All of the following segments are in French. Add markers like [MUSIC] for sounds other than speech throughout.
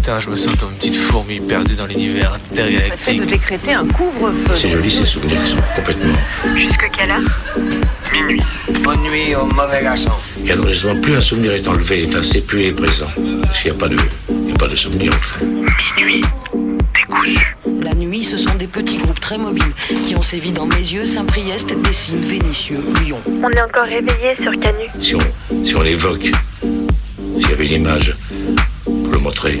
Putain, je me sens comme une petite fourmi perdue dans l'univers intergalactique. de décréter un couvre-feu. C'est joli ces souvenirs, ils sont complètement. Jusque quelle heure? Minuit. Bonne nuit au mauvais garçon. Et alors justement, plus un souvenir est enlevé, effacé, plus il est présent. Parce qu'il n'y a pas de, il n'y a pas de souvenir en fait. Minuit. Décousu. La nuit, ce sont des petits groupes très mobiles qui ont sévi dans Mézieux, Saint-Priest, Dessines, Vénissieux, Lyon. On est encore réveillé sur Canu. Si on, si on l'évoque, s'il y avait une image pour le montrer,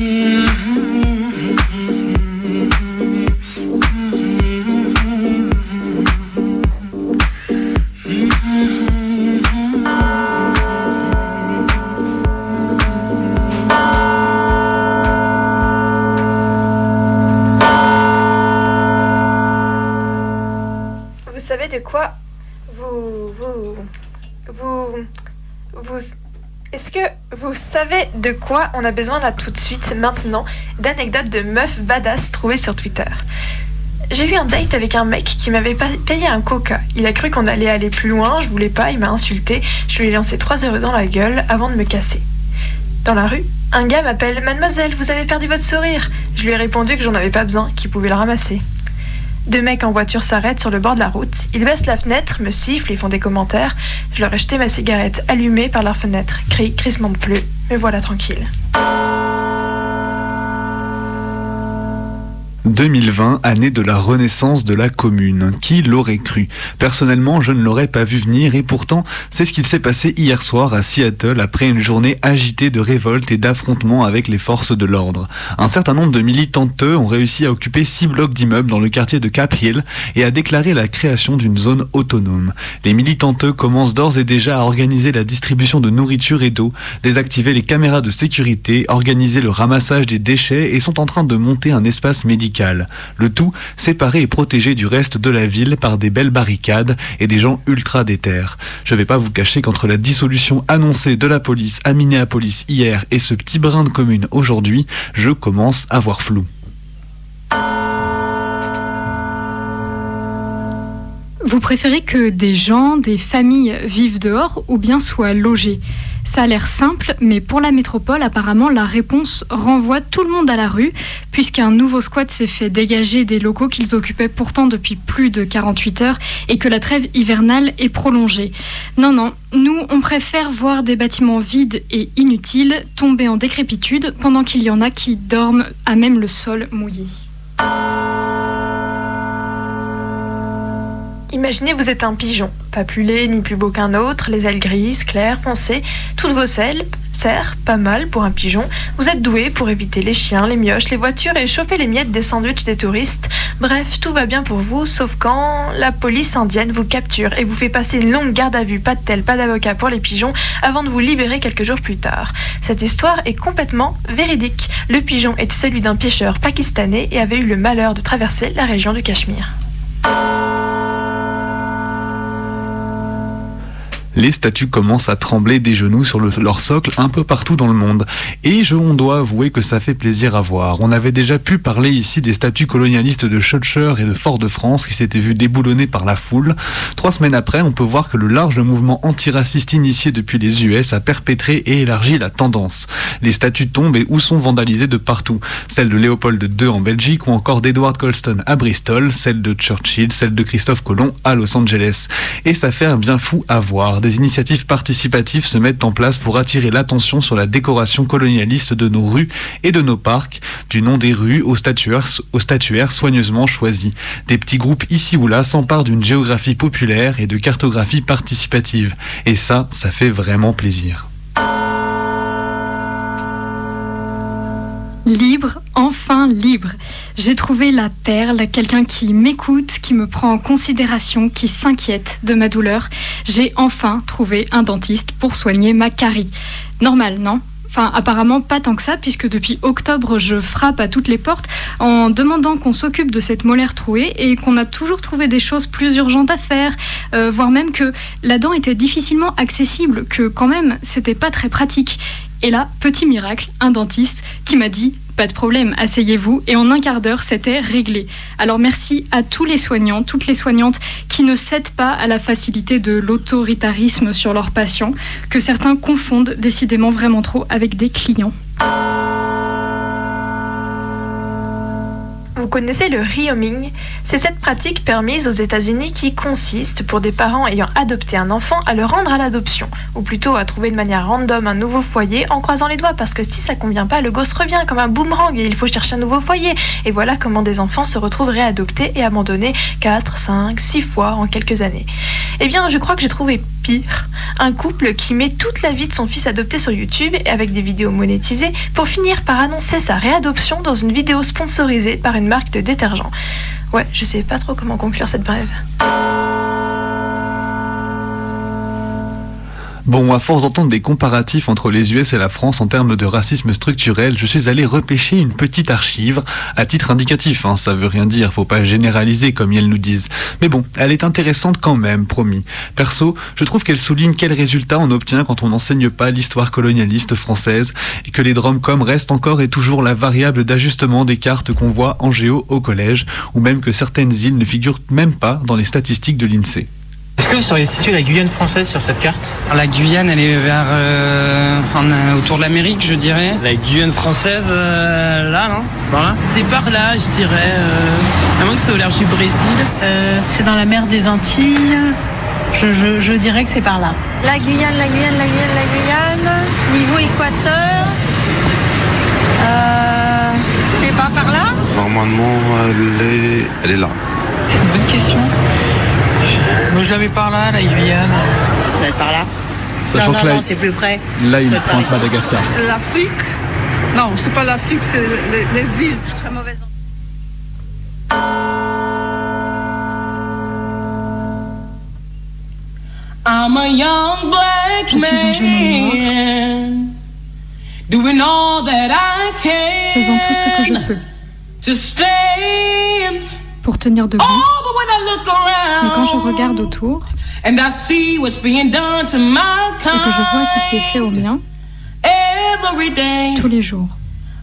Savez de quoi on a besoin là tout de suite maintenant d'anecdotes de meufs badass trouvées sur Twitter. J'ai eu un date avec un mec qui m'avait payé un coca. Il a cru qu'on allait aller plus loin, je voulais pas, il m'a insulté, je lui ai lancé 3 euros dans la gueule avant de me casser. Dans la rue, un gars m'appelle Mademoiselle, vous avez perdu votre sourire. Je lui ai répondu que j'en avais pas besoin, qu'il pouvait le ramasser. Deux mecs en voiture s'arrêtent sur le bord de la route. Ils baissent la fenêtre, me sifflent et font des commentaires. Je leur ai jeté ma cigarette allumée par leur fenêtre. Cri, crissement de pleux. Me voilà tranquille. 2020, année de la renaissance de la commune. Qui l'aurait cru? Personnellement, je ne l'aurais pas vu venir et pourtant, c'est ce qu'il s'est passé hier soir à Seattle après une journée agitée de révolte et d'affrontements avec les forces de l'ordre. Un certain nombre de militanteux ont réussi à occuper six blocs d'immeubles dans le quartier de Cap Hill et à déclarer la création d'une zone autonome. Les militanteux commencent d'ores et déjà à organiser la distribution de nourriture et d'eau, désactiver les caméras de sécurité, organiser le ramassage des déchets et sont en train de monter un espace médical. Le tout séparé et protégé du reste de la ville par des belles barricades et des gens ultra déter. Je vais pas vous cacher qu'entre la dissolution annoncée de la police à Minneapolis hier et ce petit brin de commune aujourd'hui, je commence à voir flou. Vous préférez que des gens, des familles vivent dehors ou bien soient logés? Ça a l'air simple, mais pour la métropole, apparemment, la réponse renvoie tout le monde à la rue, puisqu'un nouveau squat s'est fait dégager des locaux qu'ils occupaient pourtant depuis plus de 48 heures et que la trêve hivernale est prolongée. Non, non, nous, on préfère voir des bâtiments vides et inutiles tomber en décrépitude pendant qu'il y en a qui dorment à même le sol mouillé. Imaginez vous êtes un pigeon, pas plus laid ni plus beau qu'un autre, les ailes grises, claires, foncées, toutes vos selles, serres, pas mal pour un pigeon. Vous êtes doué pour éviter les chiens, les mioches, les voitures et choper les miettes des sandwichs des touristes. Bref, tout va bien pour vous, sauf quand la police indienne vous capture et vous fait passer une longue garde à vue, pas de tel, pas d'avocat pour les pigeons, avant de vous libérer quelques jours plus tard. Cette histoire est complètement véridique. Le pigeon était celui d'un pêcheur pakistanais et avait eu le malheur de traverser la région du Cachemire. Les statues commencent à trembler des genoux sur le- leur socle un peu partout dans le monde. Et je, on doit avouer que ça fait plaisir à voir. On avait déjà pu parler ici des statues colonialistes de Schutcher et de Fort-de-France qui s'étaient vues déboulonner par la foule. Trois semaines après, on peut voir que le large mouvement antiraciste initié depuis les US a perpétré et élargi la tendance. Les statues tombent et ou sont vandalisées de partout. Celle de Léopold II en Belgique ou encore d'Edward Colston à Bristol, celle de Churchill, celle de Christophe Colomb à Los Angeles. Et ça fait un bien fou à voir. Des initiatives participatives se mettent en place pour attirer l'attention sur la décoration colonialiste de nos rues et de nos parcs, du nom des rues aux statuaires, aux statuaires soigneusement choisis. Des petits groupes ici ou là s'emparent d'une géographie populaire et de cartographie participative. Et ça, ça fait vraiment plaisir. Libre, enfin libre. J'ai trouvé la perle, quelqu'un qui m'écoute, qui me prend en considération, qui s'inquiète de ma douleur. J'ai enfin trouvé un dentiste pour soigner ma carie. Normal, non? Enfin, apparemment pas tant que ça, puisque depuis octobre, je frappe à toutes les portes en demandant qu'on s'occupe de cette molaire trouée et qu'on a toujours trouvé des choses plus urgentes à faire, euh, voire même que la dent était difficilement accessible, que quand même, c'était pas très pratique. Et là, petit miracle, un dentiste qui m'a dit Pas de problème, asseyez-vous. Et en un quart d'heure, c'était réglé. Alors merci à tous les soignants, toutes les soignantes qui ne cèdent pas à la facilité de l'autoritarisme sur leurs patients, que certains confondent décidément vraiment trop avec des clients. Vous connaissez le rehoming C'est cette pratique permise aux États-Unis qui consiste, pour des parents ayant adopté un enfant, à le rendre à l'adoption, ou plutôt à trouver de manière random un nouveau foyer en croisant les doigts, parce que si ça convient pas, le gosse revient comme un boomerang et il faut chercher un nouveau foyer. Et voilà comment des enfants se retrouvent réadoptés et abandonnés 4, 5, 6 fois en quelques années. Eh bien, je crois que j'ai trouvé pire. Un couple qui met toute la vie de son fils adopté sur YouTube et avec des vidéos monétisées pour finir par annoncer sa réadoption dans une vidéo sponsorisée par une marque de détergent. Ouais, je sais pas trop comment conclure cette brève. Bon, à force d'entendre des comparatifs entre les US et la France en termes de racisme structurel, je suis allé repêcher une petite archive à titre indicatif. Hein, ça veut rien dire, faut pas généraliser comme ils nous disent. Mais bon, elle est intéressante quand même, promis. Perso, je trouve qu'elle souligne quels résultats on obtient quand on n'enseigne pas l'histoire colonialiste française et que les dromcoms restent encore et toujours la variable d'ajustement des cartes qu'on voit en géo au collège, ou même que certaines îles ne figurent même pas dans les statistiques de l'INSEE. Est-ce que vous sauriez situer la Guyane française sur cette carte? La Guyane, elle est vers euh, en, euh, autour de l'Amérique, je dirais. La Guyane française, euh, là, non? Voilà. C'est par là, je dirais. Euh, à moins que c'est au large du Brésil. Euh, c'est dans la mer des Antilles. Je, je, je dirais que c'est par là. La Guyane, la Guyane, la Guyane, la Guyane. Niveau équateur. Euh, et pas par là? Normalement, elle est, elle est là. C'est une bonne question. Moi, je la mets par là, la Guyane. Elle est par là. Sachant non, que non, là, non, c'est plus près. Là, il pointe. Madagascar. C'est l'Afrique Non, c'est pas l'Afrique, c'est les, les îles. Je suis très mauvaise. I'm a young black Je suis un jeune homme man doing all that I Faisant tout ce que je can peux to stand. Pour tenir debout. Oh, but when I look Mais quand je around regarde autour and I see what's being done to my et que je vois ce qui est fait every day, tous les jours,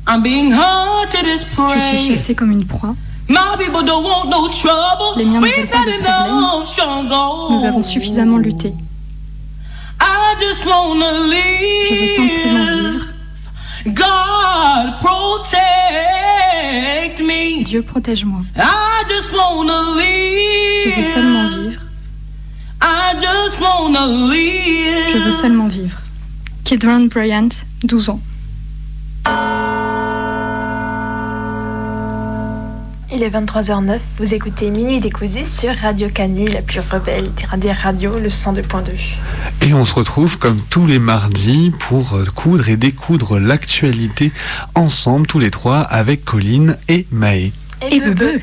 je suis chassée comme une proie. My people don't want no trouble. Les miens ne We've veulent pas de struggle. Nous avons suffisamment lutté. I just wanna Je veux simplement vivre. God protect me. Dieu protège-moi. I just wanna Je veux seulement live. vivre. I just wanna Je veux live. seulement vivre. Kidron Bryant, 12 ans. Il est 23h09, vous écoutez Minuit décousu sur Radio Canu, la plus rebelle des radios, le 102.2. Et on se retrouve comme tous les mardis pour euh, coudre et découdre l'actualité ensemble, tous les trois, avec Colline et Maë. Et Bebe.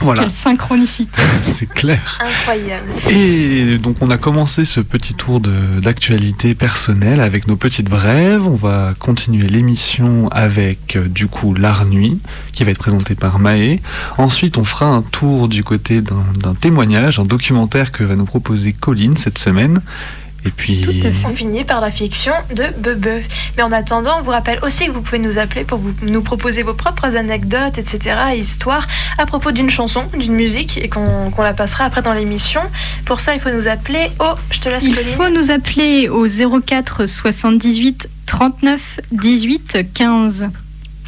Voilà, Quelle synchronicité. [LAUGHS] c'est clair. Incroyable. Et donc on a commencé ce petit tour de- d'actualité personnelle avec nos petites brèves. On va continuer l'émission avec euh, du coup l'art nuit qui va être présenté par Maë. Ensuite on fera un tour du côté d'un d'un témoignage, un documentaire que va nous proposer Colline cette semaine. Et puis Tout à fait. On finit par la fiction de Bebe. Mais en attendant, on vous rappelle aussi que vous pouvez nous appeler pour vous, nous proposer vos propres anecdotes, etc., et histoires à propos d'une chanson, d'une musique, et qu'on qu'on la passera après dans l'émission. Pour ça, il faut nous appeler au... Je te laisse, Il Colline. faut nous appeler au 04 78 39 18 15.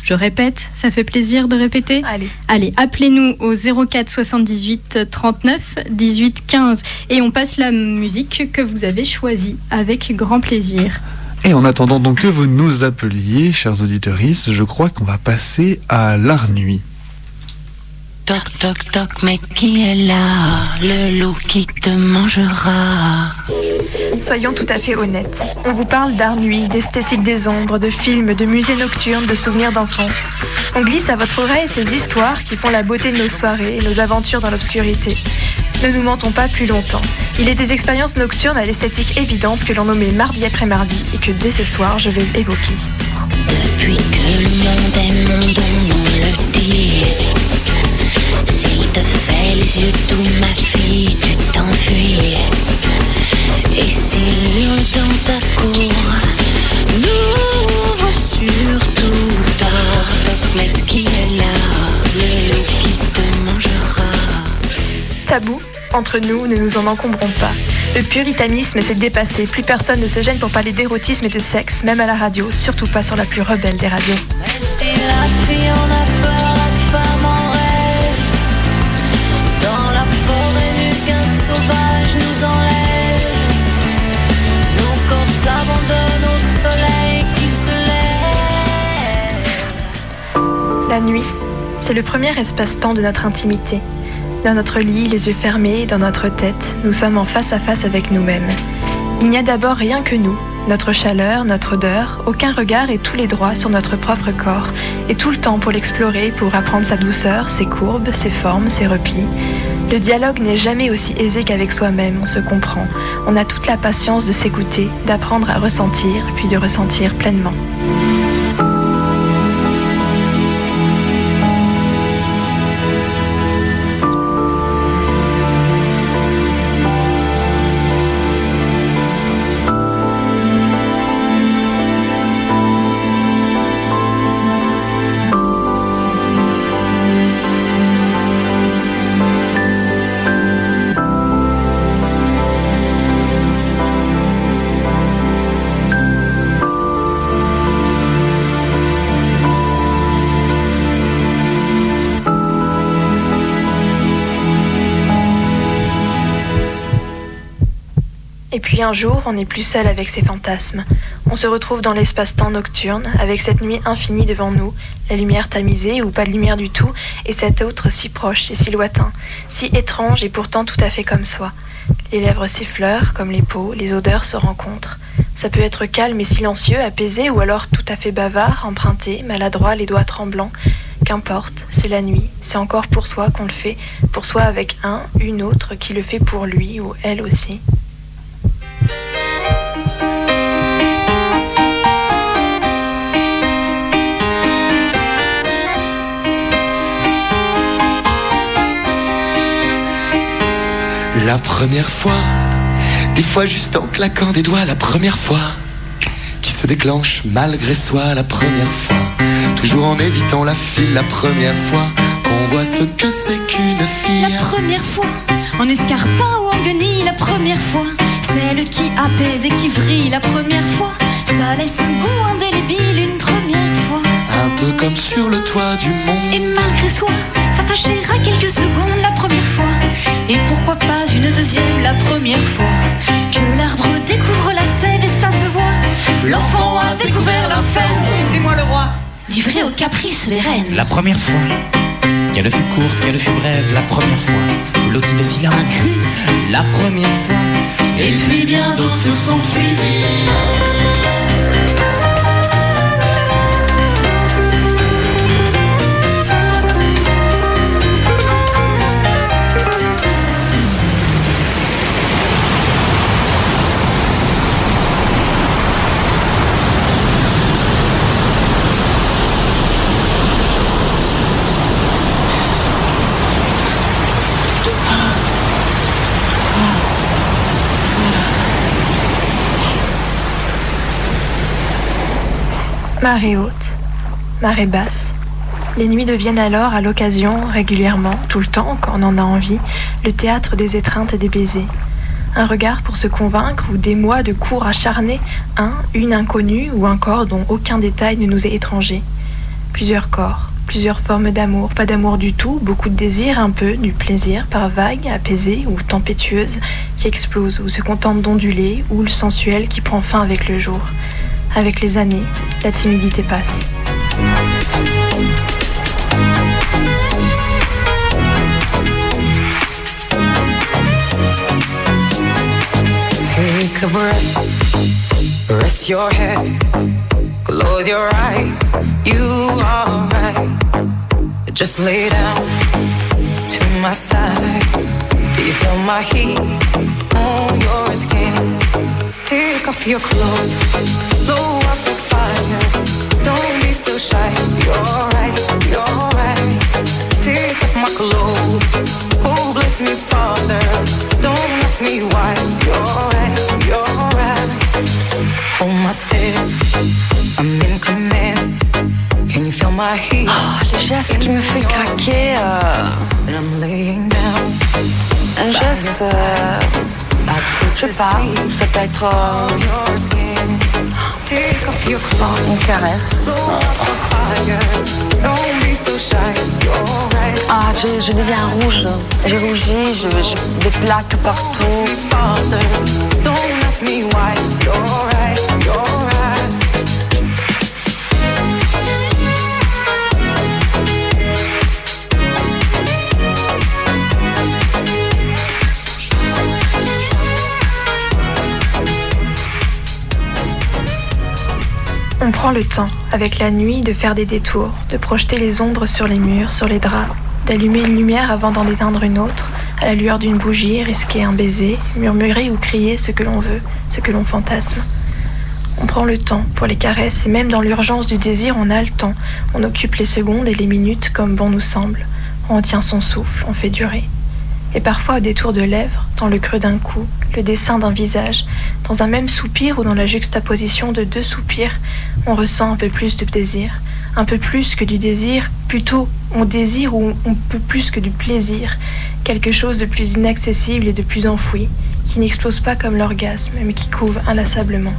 Je répète, ça fait plaisir de répéter Allez. Allez, appelez-nous au 04 78 39 18 15 et on passe la musique que vous avez choisie avec grand plaisir. Et en attendant donc que vous nous appeliez, chers auditeurs, je crois qu'on va passer à l'art nuit. Toc toc toc, mais qui est là? Le loup qui te mangera. Soyons tout à fait honnêtes. On vous parle d'art nuit, d'esthétique des ombres, de films, de musées nocturnes, de souvenirs d'enfance. On glisse à votre oreille ces histoires qui font la beauté de nos soirées et nos aventures dans l'obscurité. Ne nous mentons pas plus longtemps. Il est des expériences nocturnes à l'esthétique évidente que l'on nommait mardi après mardi et que dès ce soir je vais évoquer. Depuis que le monde est on le dit. S'il te fait doux, ma fille, tu t'enfuis. Tabou, entre nous, ne nous en encombrons pas. Le puritanisme s'est dépassé, plus personne ne se gêne pour parler d'érotisme et de sexe, même à la radio, surtout pas sur la plus rebelle des radios. Dans la forêt. La nuit, c'est le premier espace-temps de notre intimité. Dans notre lit, les yeux fermés, dans notre tête, nous sommes en face à face avec nous-mêmes. Il n'y a d'abord rien que nous, notre chaleur, notre odeur, aucun regard et tous les droits sur notre propre corps, et tout le temps pour l'explorer, pour apprendre sa douceur, ses courbes, ses formes, ses replis. Le dialogue n'est jamais aussi aisé qu'avec soi-même, on se comprend. On a toute la patience de s'écouter, d'apprendre à ressentir, puis de ressentir pleinement. Puis un jour, on n'est plus seul avec ses fantasmes. On se retrouve dans l'espace-temps nocturne, avec cette nuit infinie devant nous, la lumière tamisée ou pas de lumière du tout, et cet autre si proche et si lointain, si étrange et pourtant tout à fait comme soi. Les lèvres s'effleurent, comme les peaux, les odeurs se rencontrent. Ça peut être calme et silencieux, apaisé, ou alors tout à fait bavard, emprunté, maladroit, les doigts tremblants. Qu'importe, c'est la nuit, c'est encore pour soi qu'on le fait, pour soi avec un, une autre qui le fait pour lui ou elle aussi. Première fois, des fois juste en claquant des doigts, la première fois. Qui se déclenche malgré soi, la première fois, toujours en évitant la file, la première fois. Qu'on voit ce que c'est qu'une fille. La première fois, en escarpin ou en guenille, la première fois, celle qui apaise et qui vrille, la première fois, ça laisse un goût indélébile, une première fois. Un peu comme sur le toit du monde. Et malgré soi, s'attacher à quelques secondes la première fois. Et pourquoi pas une deuxième la première fois Que l'arbre découvre la sève et ça se voit. L'enfant a découvert la fève. C'est moi le roi. Livré aux caprices des reines. La première fois, qu'elle fut courte, qu'elle fut brève, la première fois, blottie de silence, la première fois, Et puis bien d'autres se sont suivis. Marée haute, marée basse. Les nuits deviennent alors, à l'occasion, régulièrement, tout le temps, quand on en a envie, le théâtre des étreintes et des baisers. Un regard pour se convaincre ou des mois de cours acharnés, un, une inconnue ou un corps dont aucun détail ne nous est étranger. Plusieurs corps, plusieurs formes d'amour, pas d'amour du tout, beaucoup de désir, un peu, du plaisir, par vagues, apaisée ou tempétueuse, qui explose ou se contente d'onduler, ou le sensuel qui prend fin avec le jour. Avec les années, la timidité passe. Take a breath, rest your head, close your eyes. You are right. Just lay down to my side. Do you feel my heat on your skin? Take off your clothes, blow up the fire. Don't be so shy. You're right, you're right. Take off my clothes. Oh, bless me, Father. Don't ask me why. You're right, you're right. Hold my step. I'm in command. Can you feel my heat? Oh, le geste qui me fait craquer. euh, And I'm laying down. Ah. Un geste, euh, je pas, ça peut être euh, une caresse. Ah, je, je deviens rouge. J'ai rougi, je, des plaques partout. On prend le temps, avec la nuit, de faire des détours, de projeter les ombres sur les murs, sur les draps, d'allumer une lumière avant d'en éteindre une autre, à la lueur d'une bougie, risquer un baiser, murmurer ou crier ce que l'on veut, ce que l'on fantasme. On prend le temps pour les caresses et même dans l'urgence du désir, on a le temps. On occupe les secondes et les minutes comme bon nous semble. On tient son souffle, on fait durer. Et parfois au détour de lèvres, dans le creux d'un cou, le dessin d'un visage, dans un même soupir ou dans la juxtaposition de deux soupirs, on ressent un peu plus de désir, un peu plus que du désir, plutôt on désire ou on peut plus que du plaisir, quelque chose de plus inaccessible et de plus enfoui, qui n'explose pas comme l'orgasme, mais qui couve inlassablement.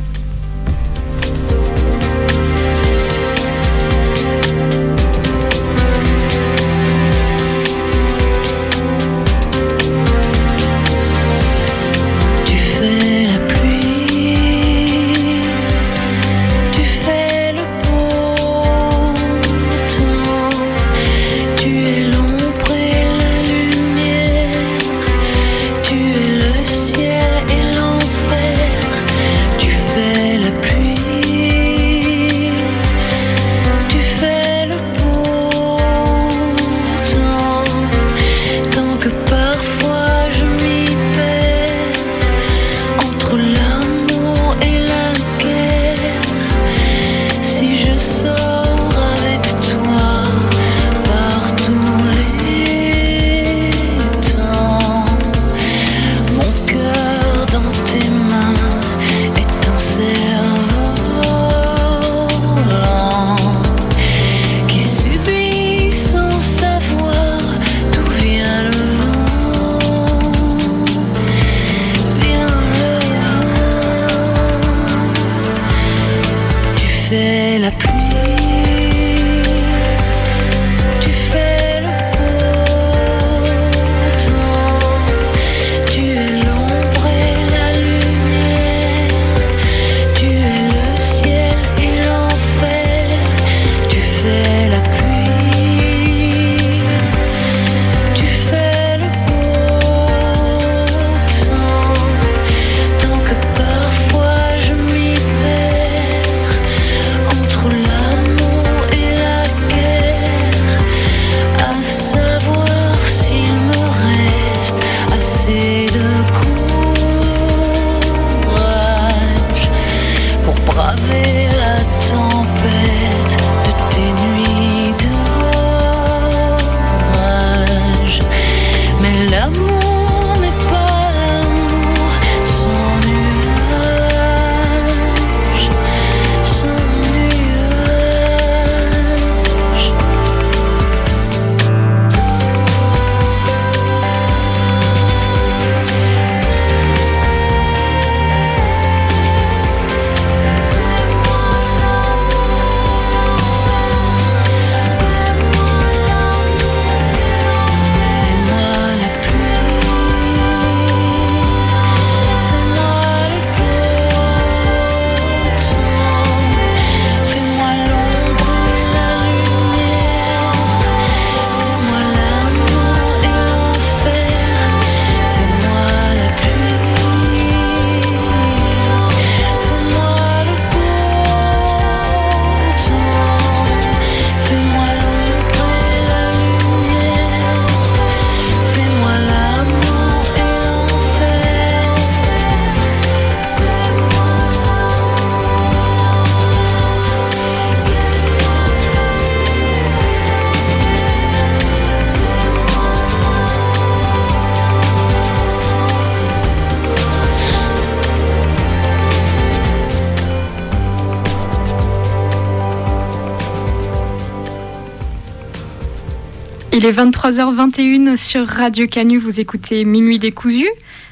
Il est 23h21 sur Radio Canu, vous écoutez Minuit décousu,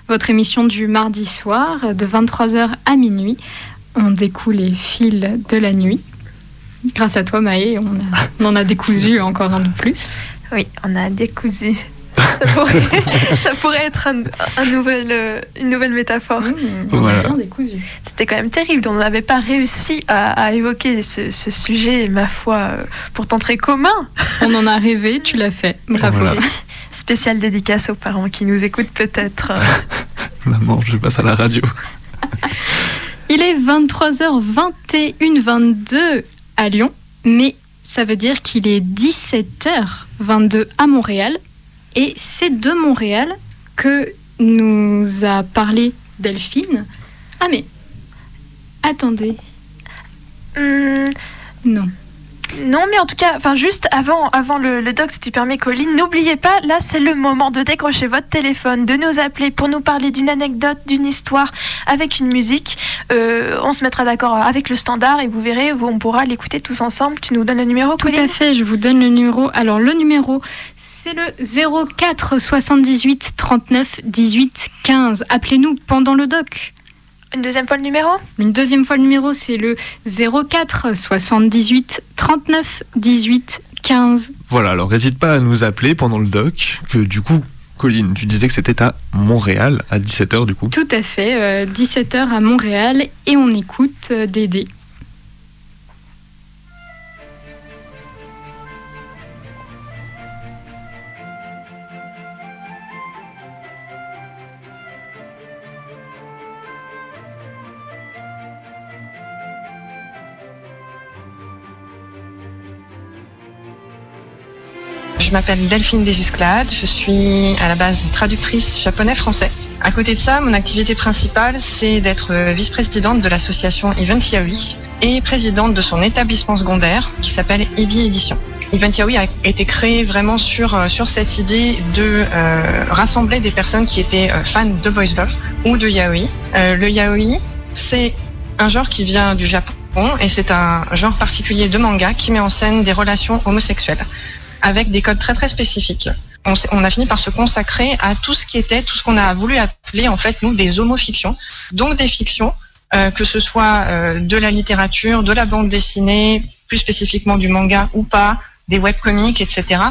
votre émission du mardi soir de 23h à minuit. On découle les fils de la nuit. Grâce à toi Maë, on, en a décousu encore un de plus. Oui, on a décousu. Ça pourrait, [LAUGHS] ça pourrait être un, un nouvel, euh, une nouvelle métaphore. Voilà. décousu. C'était quand même terrible. On n'avait pas réussi à, à évoquer ce, ce sujet, ma foi, euh, pourtant très commun. On en a rêvé, tu l'as fait. Bravo. Voilà. Spéciale dédicace aux parents qui nous écoutent peut-être. [LAUGHS] Maman, je passe à la radio. [LAUGHS] Il est 23h21, 22 à Lyon, mais ça veut dire qu'il est 17h22 à Montréal. Et c'est de Montréal que nous a parlé Delphine. Ah mais, attendez, Hum, non. Non, mais en tout cas, enfin juste avant, avant le, le doc, si tu permets, Colline, n'oubliez pas, là c'est le moment de décrocher votre téléphone, de nous appeler pour nous parler d'une anecdote, d'une histoire avec une musique. Euh, on se mettra d'accord avec le standard et vous verrez, vous, on pourra l'écouter tous ensemble. Tu nous donnes le numéro, Tout Colline? à fait, je vous donne le numéro. Alors le numéro, c'est le 04 78 39 18 15. Appelez-nous pendant le doc. Une deuxième fois le numéro Une deuxième fois le numéro, c'est le 04 78 39 18 15. Voilà, alors n'hésite pas à nous appeler pendant le doc, que du coup, Colline, tu disais que c'était à Montréal, à 17h du coup. Tout à fait, euh, 17h à Montréal et on écoute euh, Dédé. Je m'appelle Delphine Desusclades, je suis à la base traductrice japonais-français. À côté de ça, mon activité principale, c'est d'être euh, vice-présidente de l'association Event Yaoi et présidente de son établissement secondaire qui s'appelle Ibi Édition. Event Yaoi a été créé vraiment sur, euh, sur cette idée de euh, rassembler des personnes qui étaient fans de Boys Love ou de Yaoi. Le Yaoi, c'est un genre qui vient du Japon et c'est un genre particulier de manga qui met en scène des relations homosexuelles avec des codes très très spécifiques. On, on a fini par se consacrer à tout ce qui était, tout ce qu'on a voulu appeler en fait nous des homofictions, donc des fictions, euh, que ce soit euh, de la littérature, de la bande dessinée, plus spécifiquement du manga ou pas, des webcomics, etc.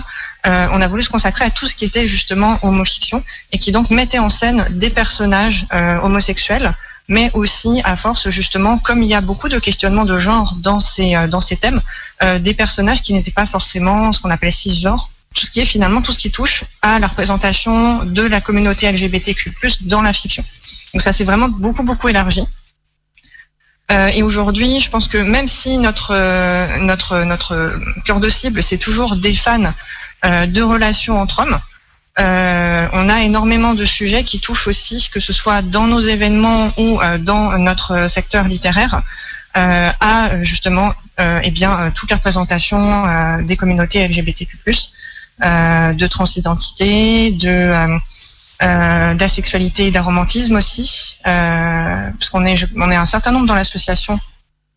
Euh, on a voulu se consacrer à tout ce qui était justement homofiction et qui donc mettait en scène des personnages euh, homosexuels mais aussi à force justement, comme il y a beaucoup de questionnements de genre dans ces euh, dans ces thèmes, euh, des personnages qui n'étaient pas forcément ce qu'on appelait cisgenres. Tout ce qui est finalement tout ce qui touche à la représentation de la communauté LGBTQ+ dans la fiction. Donc ça s'est vraiment beaucoup beaucoup élargi. Euh, et aujourd'hui, je pense que même si notre notre notre cœur de cible c'est toujours des fans de relations entre hommes, euh, on a énormément de sujets qui touchent aussi, que ce soit dans nos événements ou euh, dans notre secteur littéraire, euh, à justement eh bien toute représentation des communautés LGBTQ+, de transidentité, de d'asexualité et d'aromantisme aussi, euh, parce qu'on est un certain nombre dans l'association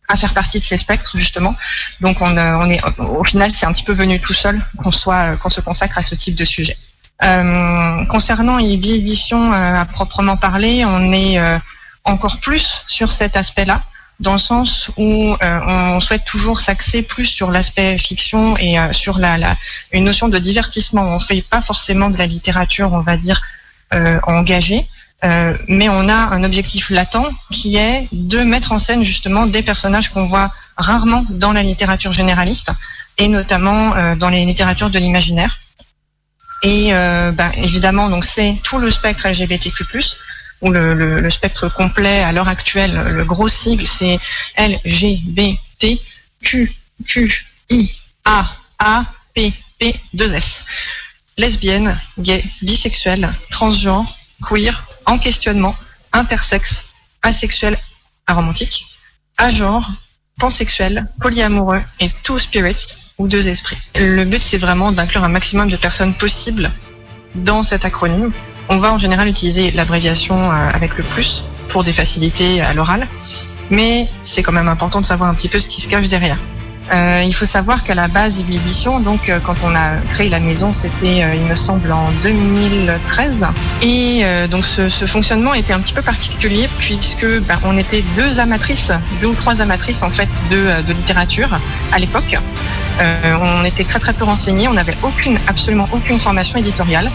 à faire partie de ces spectres justement. Donc on, est au final c'est un petit peu venu tout seul qu'on qu'on se consacre à ce type de sujet. Euh, concernant IBI Édition euh, à proprement parler, on est euh, encore plus sur cet aspect-là, dans le sens où on souhaite toujours s'axer plus sur l'aspect fiction et sur la, la, une notion de divertissement. On fait pas forcément de la littérature, on va dire, engagée, euh, mais on a un objectif latent qui est de mettre en scène justement des personnages qu'on voit rarement dans la littérature généraliste et notamment euh, dans les littératures de l'imaginaire. Et euh, ben, évidemment, donc c'est tout le spectre LGBTQ+, ou le spectre complet à l'heure actuelle, le gros sigle, c'est LGBTQQIAAPP2S. Lesbienne, gay, bisexuelle, transgenre, queer, en questionnement, intersexe, asexuel, aromantique, agenre, pansexuel, polyamoureux et two spirits ou deux esprits. Le but, c'est vraiment d'inclure un maximum de personnes possibles dans cet acronyme. On va en général utiliser l'abréviation euh, avec le plus pour des facilités à l'oral, mais c'est quand même important de savoir un petit peu ce qui se cache derrière. Euh, il faut savoir qu'à la base, IB Édition, donc euh, quand on a créé la maison, c'était, euh, il me semble, en 2013. Et euh, donc ce, fonctionnement était un petit peu particulier puisque ben, on était deux amatrices, deux ou trois amatrices en fait de littérature à l'époque. Euh, on était très très peu renseignés, on n'avait aucune, absolument aucune formation éditoriale.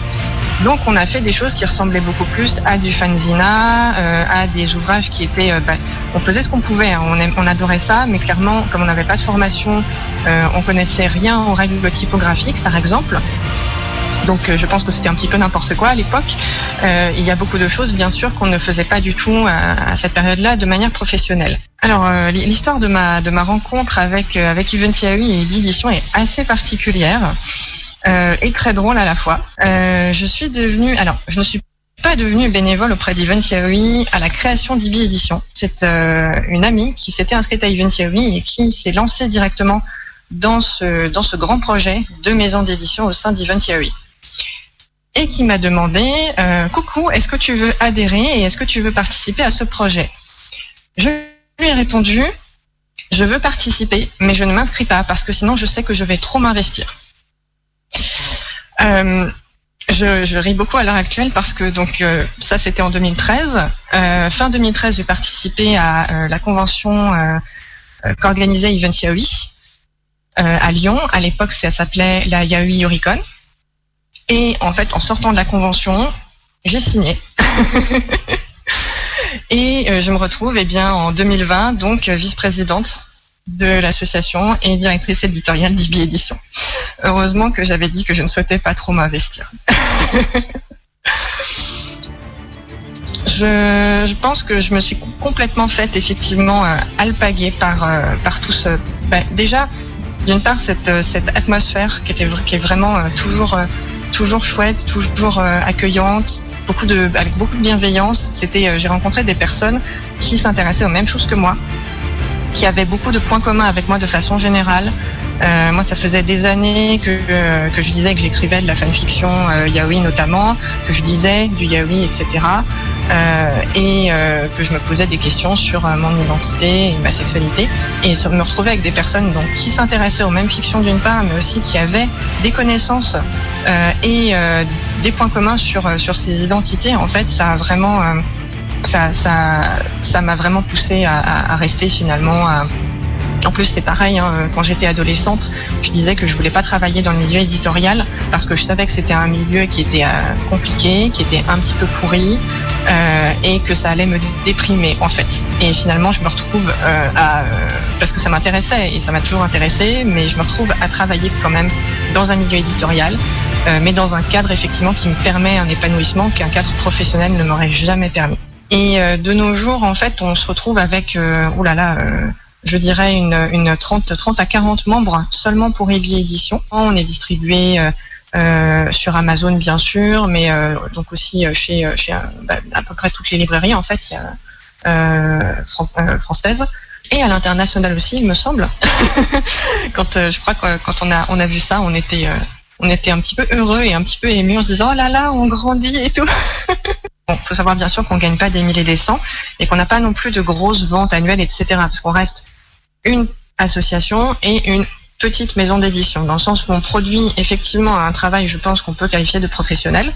Donc on a fait des choses qui ressemblaient beaucoup plus à du fanzina, euh, à des ouvrages qui étaient... euh, bah, on faisait ce qu'on pouvait, hein. on, on adorait ça, mais clairement, comme on n'avait pas de formation, on connaissait rien aux règles typographiques, par exemple. Donc euh, je pense que c'était un petit peu n'importe quoi à l'époque. Euh, il y a beaucoup de choses, bien sûr, qu'on ne faisait pas du tout à, cette période-là de manière professionnelle. Alors euh, l'histoire de ma, de ma rencontre avec, euh, avec Yvonne Tiaoui et Bidition est assez particulière et très drôle à la fois. Je suis devenue, alors je ne suis pas devenue bénévole auprès d'Yvonne Tiaoui à la création d'Ibi Édition. C'est une amie qui s'était inscrite à Yvonne Tiaoui et qui s'est lancée directement dans ce, dans ce grand projet de maison d'édition au sein d'Yvonne Tiaoui. Et qui m'a demandé euh, Coucou, est-ce que tu veux adhérer et est-ce que tu veux participer à ce projet? Je lui ai répondu Je veux participer, mais je ne m'inscris pas parce que sinon je sais que je vais trop m'investir. Euh, je, je ris beaucoup à l'heure actuelle parce que donc euh, ça c'était en 2013. Euh, fin 2013, j'ai participé à euh, la convention euh, euh, qu'organisait Yvonne Yaoi euh, à Lyon. À l'époque, ça s'appelait la Yaoi Oricon. Et en fait, en sortant de la convention, j'ai signé. [LAUGHS] et euh, je me retrouve eh bien en 2020 donc euh, vice-présidente de l'association et directrice éditoriale d'IBI Édition. Heureusement que j'avais dit que je ne souhaitais pas trop m'investir. [LAUGHS] je, je pense que je me suis complètement faite effectivement euh, alpaguer par, par tout ce... ben, déjà, d'une part, cette, cette atmosphère qui, était, qui est vraiment toujours, toujours chouette, toujours euh, accueillante, beaucoup de, avec beaucoup de bienveillance. C'était, euh, J'ai rencontré des personnes qui s'intéressaient aux mêmes choses que moi, qui avaient beaucoup de points communs avec moi de façon générale. Euh, moi, ça faisait des années que, euh, que je disais que j'écrivais de la fanfiction euh, yaoi notamment, que je lisais du yaoi, etc. Euh, et euh, que je me posais des questions sur euh, mon identité et ma sexualité. Et se- me retrouver avec des personnes donc, qui s'intéressaient aux mêmes fictions d'une part, mais aussi qui avaient des connaissances euh, et euh, des points communs sur, euh, sur ces identités, en fait, ça a vraiment... euh, ça, ça, ça m'a vraiment poussé à, à- à rester finalement. à- En plus, c'est pareil. hein, quand j'étais adolescente, je disais que je voulais pas travailler dans le milieu éditorial parce que je savais que c'était un milieu qui était euh, compliqué, qui était un petit peu pourri euh, et que ça allait me déprimer en fait. Et finalement, je me retrouve euh, à euh, parce que ça m'intéressait et ça m'a toujours intéressé, mais je me retrouve à travailler quand même dans un milieu éditorial, euh, mais dans un cadre effectivement qui me permet un épanouissement qu'un cadre professionnel ne m'aurait jamais permis. Et euh, de nos jours, en fait, on se retrouve avec, oulala, je dirais une, une 30, 30 à 40 membres seulement pour Ebi Édition. On est distribué euh, euh, sur Amazon, bien sûr, mais euh, donc aussi euh, chez, euh, chez bah, à peu près toutes les librairies, en fait, euh, fran- françaises. Et à l'international aussi, il me semble. [LAUGHS] quand je crois que quand on a on a vu ça, on était on était un petit peu heureux et un petit peu ému en se disant oh là là, on grandit et tout. [LAUGHS] Bon, faut savoir bien sûr qu'on gagne pas des milliers et des cents et qu'on n'a pas non plus de grosses ventes annuelles, etc. Parce qu'on reste une association et une petite maison d'édition, dans le sens où on produit effectivement un travail, je pense qu'on peut qualifier de professionnel,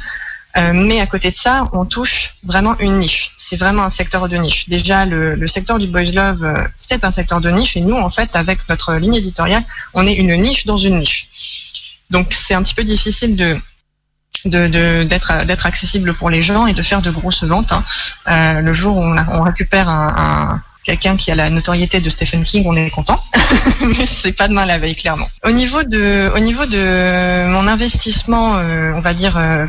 euh, mais à côté de ça, on touche vraiment une niche. C'est vraiment un secteur de niche. Déjà, le, le secteur du boys love, euh, c'est un secteur de niche, et nous, en fait, avec notre ligne éditoriale, on est une niche dans une niche. Donc, c'est un petit peu difficile de de- de- d'être d'être accessible pour les gens et de faire de grosses ventes. hein. Euh, le jour où on, on récupère un, un- quelqu'un qui a la notoriété de Stephen King, on est content. [LAUGHS] Mais c'est pas demain la veille, clairement. Au niveau de, au niveau de mon investissement, euh, on va dire euh,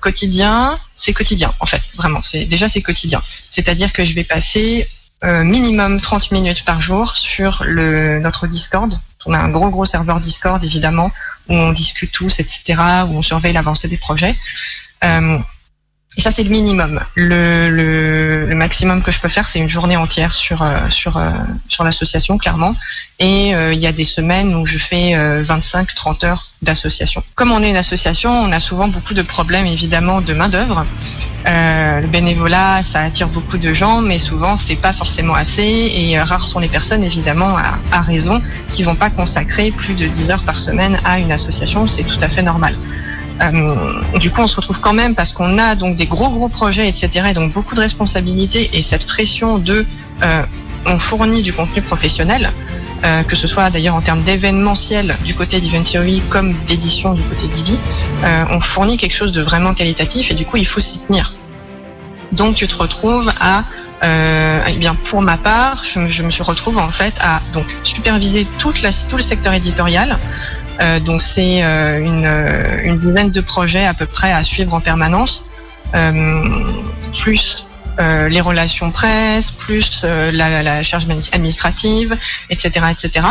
quotidien, c'est quotidien en fait, vraiment. C'est déjà c'est quotidien. C'est-à-dire que je vais passer euh, minimum 30 minutes par jour sur le notre Discord. On a un gros gros serveur Discord évidemment où on discute tous, etc. Où on surveille l'avancée des projets. Euh, Et ça, c'est le minimum. Le, le, le, maximum que je peux faire, c'est une journée entière sur euh, sur euh, sur l'association, clairement. Et euh, il y a des semaines où je fais 25-30 heures d'association. Comme on est une association, on a souvent beaucoup de problèmes, évidemment, de main d'œuvre. le bénévolat, ça attire beaucoup de gens, mais souvent, c'est pas forcément assez. Et rares sont les personnes, évidemment, à, à raison, qui vont pas consacrer plus de 10 heures par semaine à une association. C'est tout à fait normal. Euh, du coup, on se retrouve quand même parce qu'on a donc des gros gros projets, etc. Et donc beaucoup de responsabilités et cette pression de euh, on fournit du contenu professionnel, euh, que ce soit d'ailleurs en termes d'événementiel du côté d'Event comme d'édition du côté d'Ibi, euh, on fournit quelque chose de vraiment qualitatif et du coup il faut s'y tenir. Donc tu te retrouves à euh, eh bien pour ma part, je, je, me suis retrouve en fait à donc superviser toute la, tout le secteur éditorial, donc c'est euh, une, euh, une, dizaine de projets à peu près à suivre en permanence, plus les relations presse, plus la, la, charge administrative, etc., etc.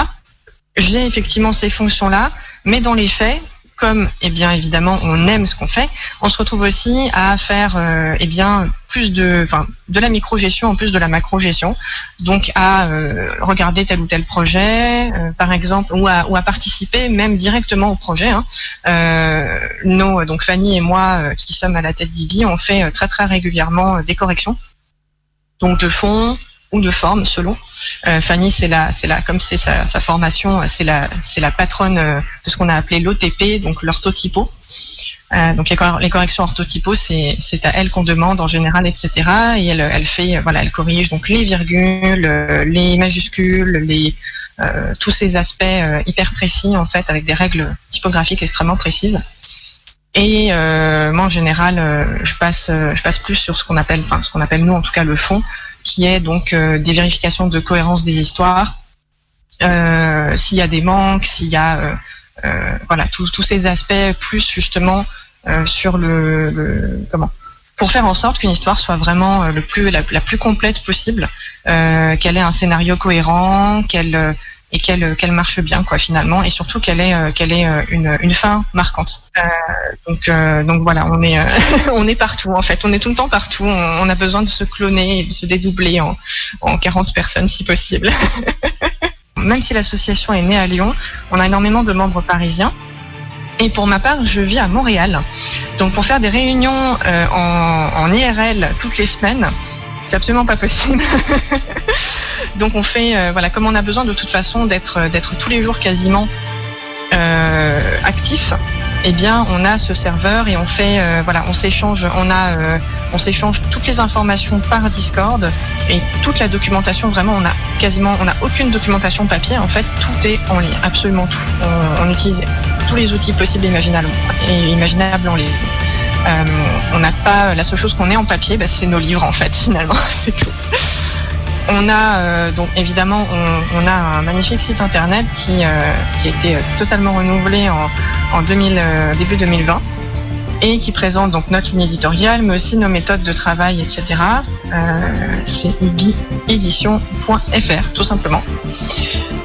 J'ai effectivement ces fonctions-là, mais dans les faits, comme eh bien évidemment on aime ce qu'on fait, on se retrouve aussi à faire euh, eh bien plus de enfin de la micro-gestion en plus de la macro-gestion. Donc à euh, regarder tel ou tel projet euh, par exemple ou à, participer même directement au projet. Hein. Donc Fanny et moi qui sommes à la tête d'IBI, on fait très très régulièrement des corrections. Donc de fond, ou de forme selon. Euh, Fanny, c'est la, c'est la, comme c'est sa, sa, formation, c'est la, c'est la patronne euh, de ce qu'on a appelé l'OTP, donc l'orthotypo. Euh, donc les, corrections orthotypo, c'est, c'est à elle qu'on demande en général, etc. Et elle, elle fait, voilà, elle corrige donc les virgules, euh, les majuscules, les euh, tous ces aspects euh, hyper précis en fait, avec des règles typographiques extrêmement précises. Et euh, moi, en général, euh, je passe, euh, je passe plus sur ce qu'on appelle, enfin, ce qu'on appelle nous, en tout cas, le fond, qui est donc euh, des vérifications de cohérence des histoires, euh, s'il y a des manques, s'il y a, voilà, tous ces aspects, plus justement sur le, comment, pour faire en sorte qu'une histoire soit vraiment le plus, la plus complète possible, qu'elle ait un scénario cohérent, qu'elle et qu'elle qu'elle marche bien quoi finalement et surtout qu'elle ait euh, qu'elle ait euh, une, une fin marquante. Euh, donc euh, donc voilà on est [LAUGHS] on est partout en fait. On est tout le temps partout. On, a besoin de se cloner et de se dédoubler en, en 40 personnes si possible. [LAUGHS] Même si l'association est née à Lyon on a énormément de membres parisiens. Et pour ma part, je vis à Montréal. Donc pour faire des réunions euh, en, en IRL toutes les semaines, c'est absolument pas possible. [LAUGHS] Donc on fait, euh, voilà, comme on a besoin de toute façon d'être d'être tous les jours quasiment euh, actif, eh bien on a ce serveur et on fait, euh, voilà, on s'échange, on a, euh, on s'échange toutes les informations par Discord et toute la documentation. Vraiment, on a quasiment, on a aucune documentation papier. En fait, tout est en ligne, absolument tout. On, on utilise tous les outils possibles et imaginables, et imaginables en ligne. Euh, on n'a pas la seule chose qu'on ait en papier, bah, c'est nos livres en fait [LAUGHS] finalement, c'est tout. On a euh, donc évidemment on, a un magnifique site internet qui, euh, a été totalement renouvelé en, en 2000, début 2020 et qui présente donc notre ligne éditoriale, mais aussi nos méthodes de travail, etc. Euh, c'est ibiedition.fr tout simplement.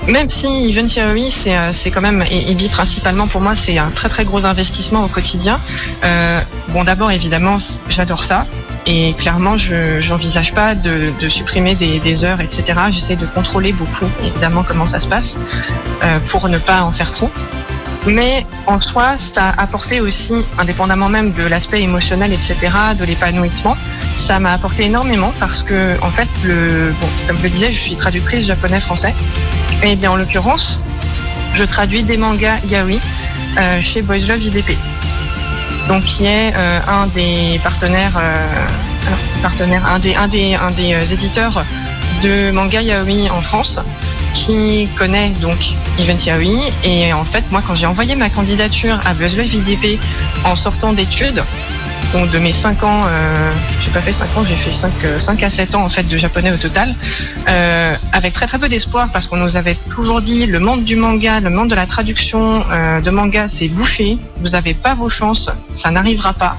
Même si Event Theory, c'est quand même, et IBI principalement pour moi, c'est un très très gros investissement au quotidien. Euh, bon, d'abord évidemment, j'adore ça. Et clairement, je n'envisage pas de, supprimer des, des heures, etc. J'essaie de contrôler beaucoup, évidemment, comment ça se passe, euh, pour ne pas en faire trop. Mais en soi, ça a apporté aussi, indépendamment même de l'aspect émotionnel, etc., de l'épanouissement, ça m'a apporté énormément parce que, en fait, comme je le disais, je suis traductrice japonais-français. Et bien, en l'occurrence, je traduis des mangas yaoi euh, chez Boys Love IDP. Donc, qui est euh, un des partenaires, euh, partenaires, un des, un des, un des éditeurs de manga yaoi en France qui connaît donc Event Yaoi et en fait moi quand j'ai envoyé ma candidature à BuzzLive IDP en sortant d'études donc de mes 5 ans euh, j'ai pas fait 5 ans j'ai fait 5, 5 à 7 ans en fait de japonais au total euh, avec très très peu d'espoir parce qu'on nous avait toujours dit le monde du manga le monde de la traduction euh, de manga c'est bouché. Vous avez pas vos chances. Ça n'arrivera pas.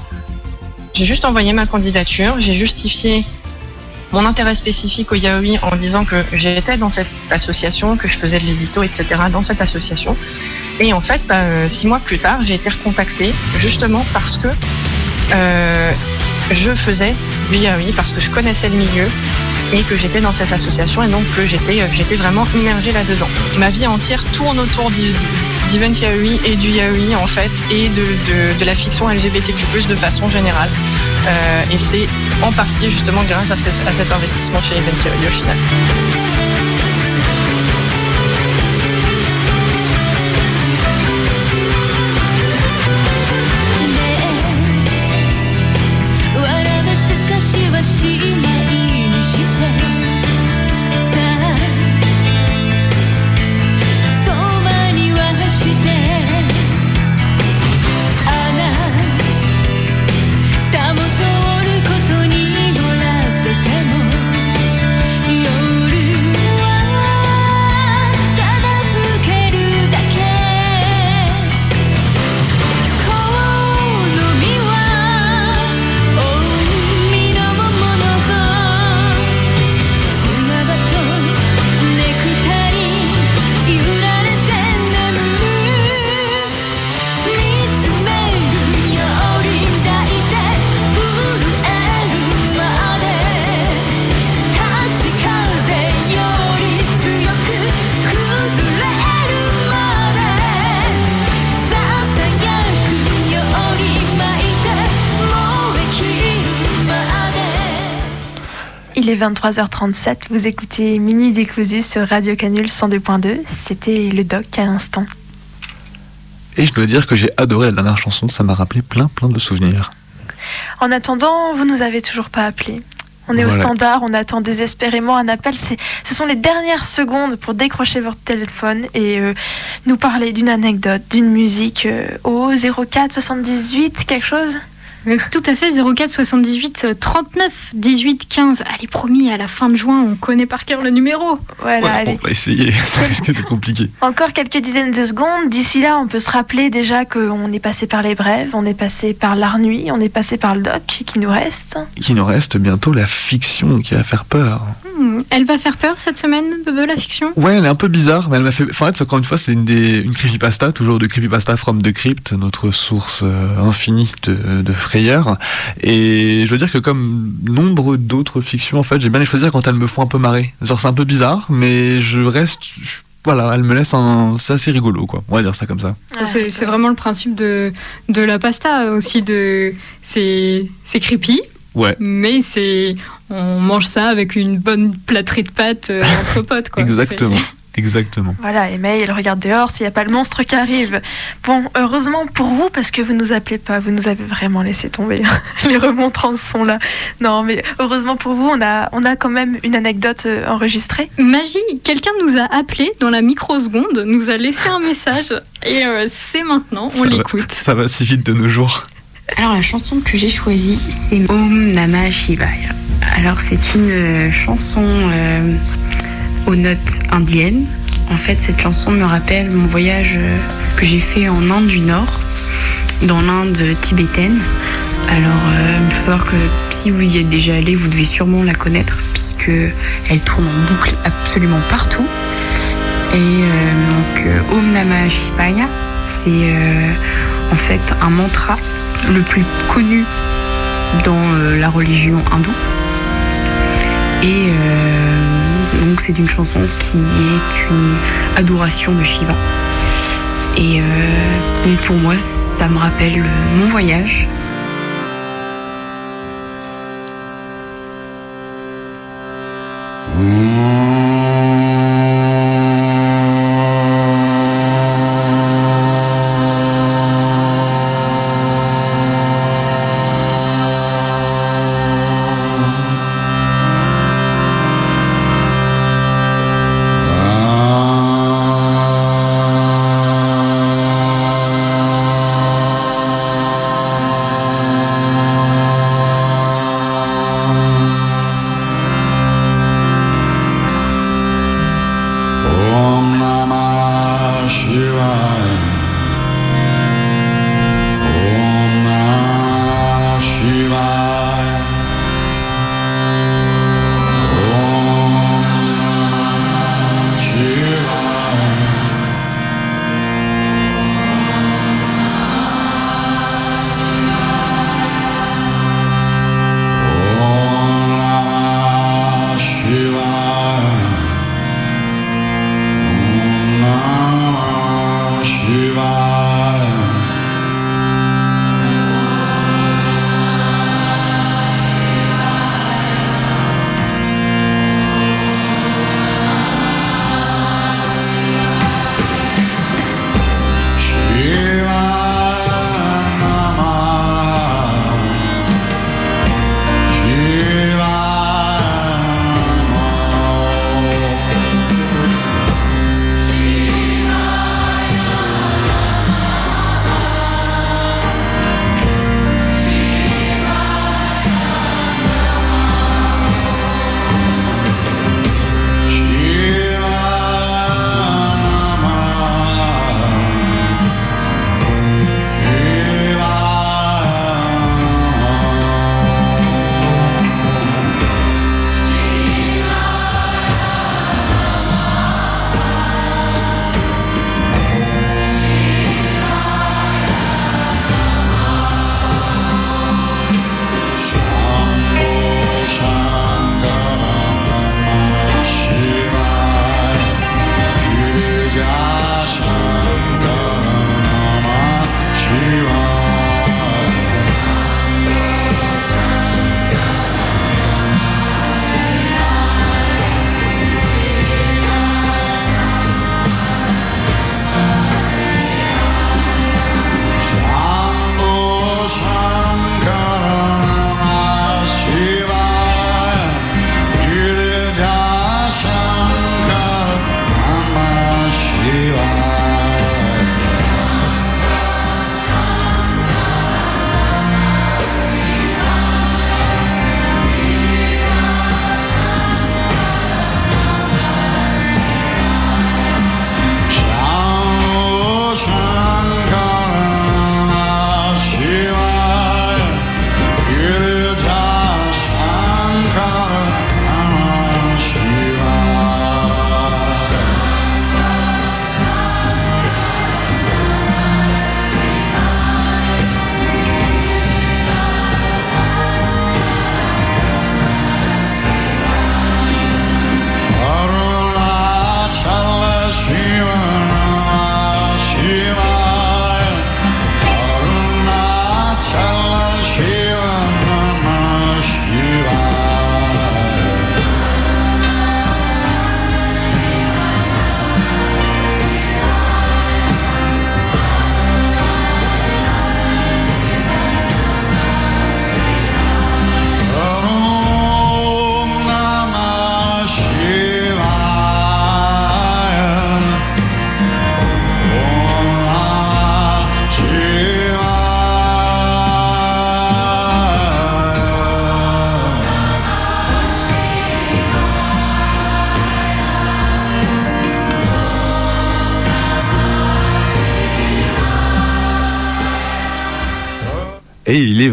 J'ai juste envoyé ma candidature. J'ai justifié mon intérêt spécifique au yaoi en disant que j'étais dans cette association, que je faisais de l'édito, etc. dans cette association. Et en fait, bah, six mois plus tard, j'ai été recontactée justement parce que euh, je faisais du yaoi parce que je connaissais le milieu et que j'étais dans cette association et donc que j'étais j'étais vraiment immergée là-dedans. Ma vie entière tourne autour d'event yaoi et du yaoi en fait et de, de, la fiction LGBTQ+ de façon générale. Euh, et c'est en partie justement grâce à, ce, à cet investissement chez Event Yaoi au final. Il est 23h37, vous écoutez Minuit décousu sur Radio Canule 102.2. C'était le doc à l'instant. Et je dois dire que j'ai adoré la dernière chanson, ça m'a rappelé plein plein de souvenirs. En attendant, vous nous avez toujours pas appelé. On est au standard, on attend désespérément un appel. Ce sont les dernières secondes pour décrocher votre téléphone et euh, nous parler d'une anecdote, d'une musique euh, au 04 78 quelque chose? Tout à fait, 04 78 euh, 39 18 15. Allez, promis, à la fin de juin, on connaît par cœur le numéro. Voilà, Ouais, allez. on va essayer, [LAUGHS] ça risque d'être compliqué. Encore quelques dizaines de secondes. D'ici là, on peut se rappeler déjà qu'on est passé par les brèves, on est passé par l'art nuit, on est passé par le doc qui nous reste. Il nous reste bientôt la fiction qui va faire peur. Hmm, Elle va faire peur cette semaine, Bebe, la fiction? Ouais, elle est un peu bizarre, mais elle m'a fait. enfin, en fait, encore une fois, c'est une, des... une creepypasta, toujours de creepypasta from the crypt, notre source euh, infinie de, de frayeur. Et je veux dire que comme nombre d'autres fictions, en fait, j'ai bien les choisir quand elles me font un peu marrer. Genre, c'est un peu bizarre, mais je reste. je- Voilà, elle me laisse un. C'est assez rigolo, quoi. On va dire ça comme ça. C'est c'est vraiment le principe de, de la pasta aussi. de C'est c'est creepy, Ouais. mais c'est on mange ça avec une bonne plâtrée de pâtes euh, entre potes. Quoi. [LAUGHS] Exactement. Exactement. Voilà, et May, elle regarde dehors s'il n'y a pas le monstre qui arrive. Bon, heureusement pour vous, parce que vous nous appelez pas, vous nous avez vraiment laissé tomber. [LAUGHS] Les remontrances sont là. Non, mais heureusement pour vous, on a, on a quand même une anecdote euh, enregistrée. Magie, quelqu'un nous a appelé dans la microseconde, nous a laissé un message et euh, c'est maintenant, on l'écoute. Ça va si vite de nos jours. Alors la chanson que j'ai choisie, c'est Om Namah Shivaya. Alors c'est une euh, chanson euh, aux notes indiennes. En fait, cette chanson me rappelle mon voyage euh, que j'ai fait en Inde du Nord, dans l'Inde tibétaine. Alors, euh, il faut savoir que si vous y êtes déjà allé, vous devez sûrement la connaître, puisque elle tourne en boucle absolument partout. Et euh, donc, euh, Om Namah Shivaya, c'est euh, en fait un mantra le plus connu dans euh, la religion hindoue. Et euh, donc, c'est une chanson qui est une adoration de Shiva. Et euh, pour moi, ça me rappelle mon voyage.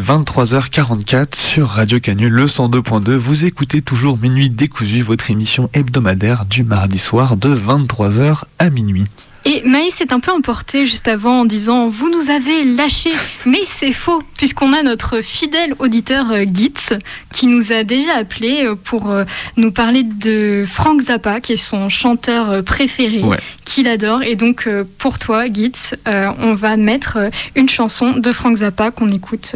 23h44 sur Radio Canu, le 102.2. Vous écoutez toujours Minuit décousu, votre émission hebdomadaire du mardi soir de 23h à minuit. Et Maïs s'est un peu emporté juste avant en disant Vous nous avez lâchés. Mais c'est faux, puisqu'on a notre fidèle auditeur euh, Gitz qui nous a déjà appelé euh, pour euh, nous parler de Frank Zappa, qui est son chanteur préféré, Ouais. qu'il adore. Et donc, pour toi, Gitz, on va mettre une chanson de Frank Zappa qu'on écoute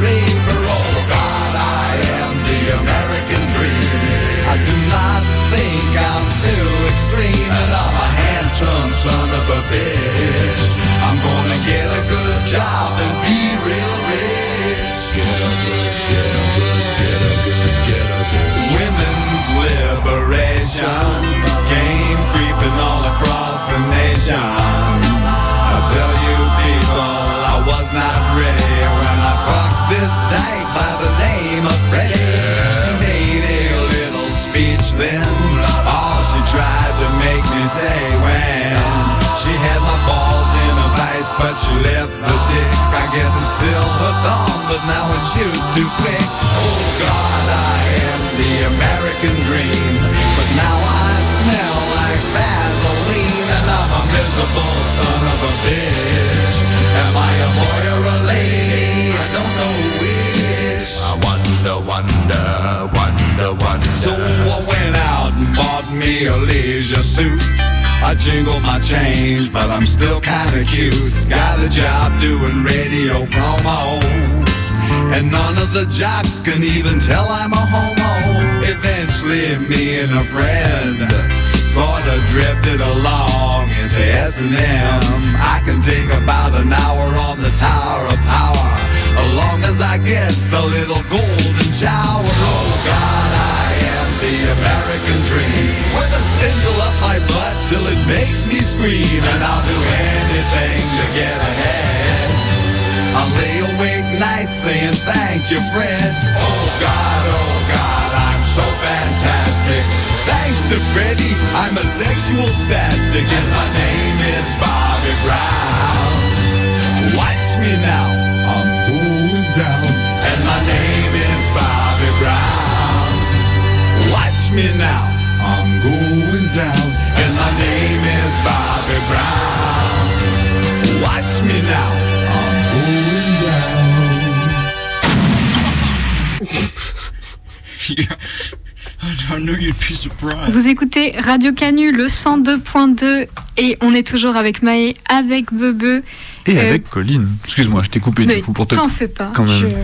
I'll. Oh God, I am the American dream. I do not think I'm too extreme, and I'm a handsome son of a bitch. I'm gonna get a good job and be real rich. Get a good, get a good, get a good, get a good. Women's liberation came creeping all across the nation. She left the dick. I guess it's still hooked on, but now it shoots too quick. Oh God, I am the American dream, but now I smell like Vaseline, and I'm a miserable son of a bitch. Am I a boy or a lady? I don't know which. I wonder, wonder, wonder, wonder. So I went out and bought me a leisure suit. I jingle my change, but I'm still kinda cute. Got a job doing radio promo. And none of the jocks can even tell I'm a homo. Eventually, me and a friend sorta drifted along into S&M. I can take about an hour on the Tower of Power, as long as I get a little golden shower. Makes me scream, and I'll do anything to get ahead. I'll lay awake nights saying thank you, Fred. Oh God, oh God, I'm so fantastic. Thanks to Freddie, I'm a sexual spastic, and my name is Bobby Brown. Watch me now, I'm going down, and my name is Bobby Brown. Watch me now, I'm going down, and my name is Bobby Brown. Watch me now, I'm going down. [LAUGHS] I knew you'd be surprised. Vous écoutez Radio Canu, le 102.2, et on est toujours avec Maë, avec Bebe. Et Euh, avec Colline. Excuse-moi, je t'ai coupé du coup pour te. t'en fais pas. Quand même. je-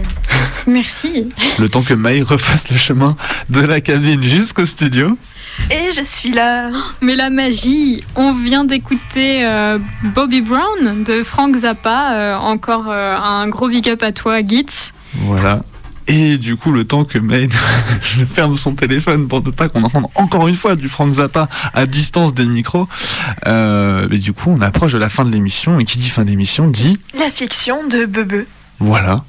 [LAUGHS] Merci. Le temps que Maï refasse le chemin de la cabine jusqu'au studio. Et je suis là. Mais la magie, on vient d'écouter euh, Bobby Brown de Frank Zappa. euh, encore euh, un gros big up à toi, Gitz. Voilà. Et du coup, le temps que Maï [LAUGHS] ferme son téléphone pour ne pas qu'on entende encore une fois du Frank Zappa à distance des micros, euh, mais du coup, on approche de la fin de l'émission. Et qui dit fin d'émission dit La fiction de Bebe. voilà.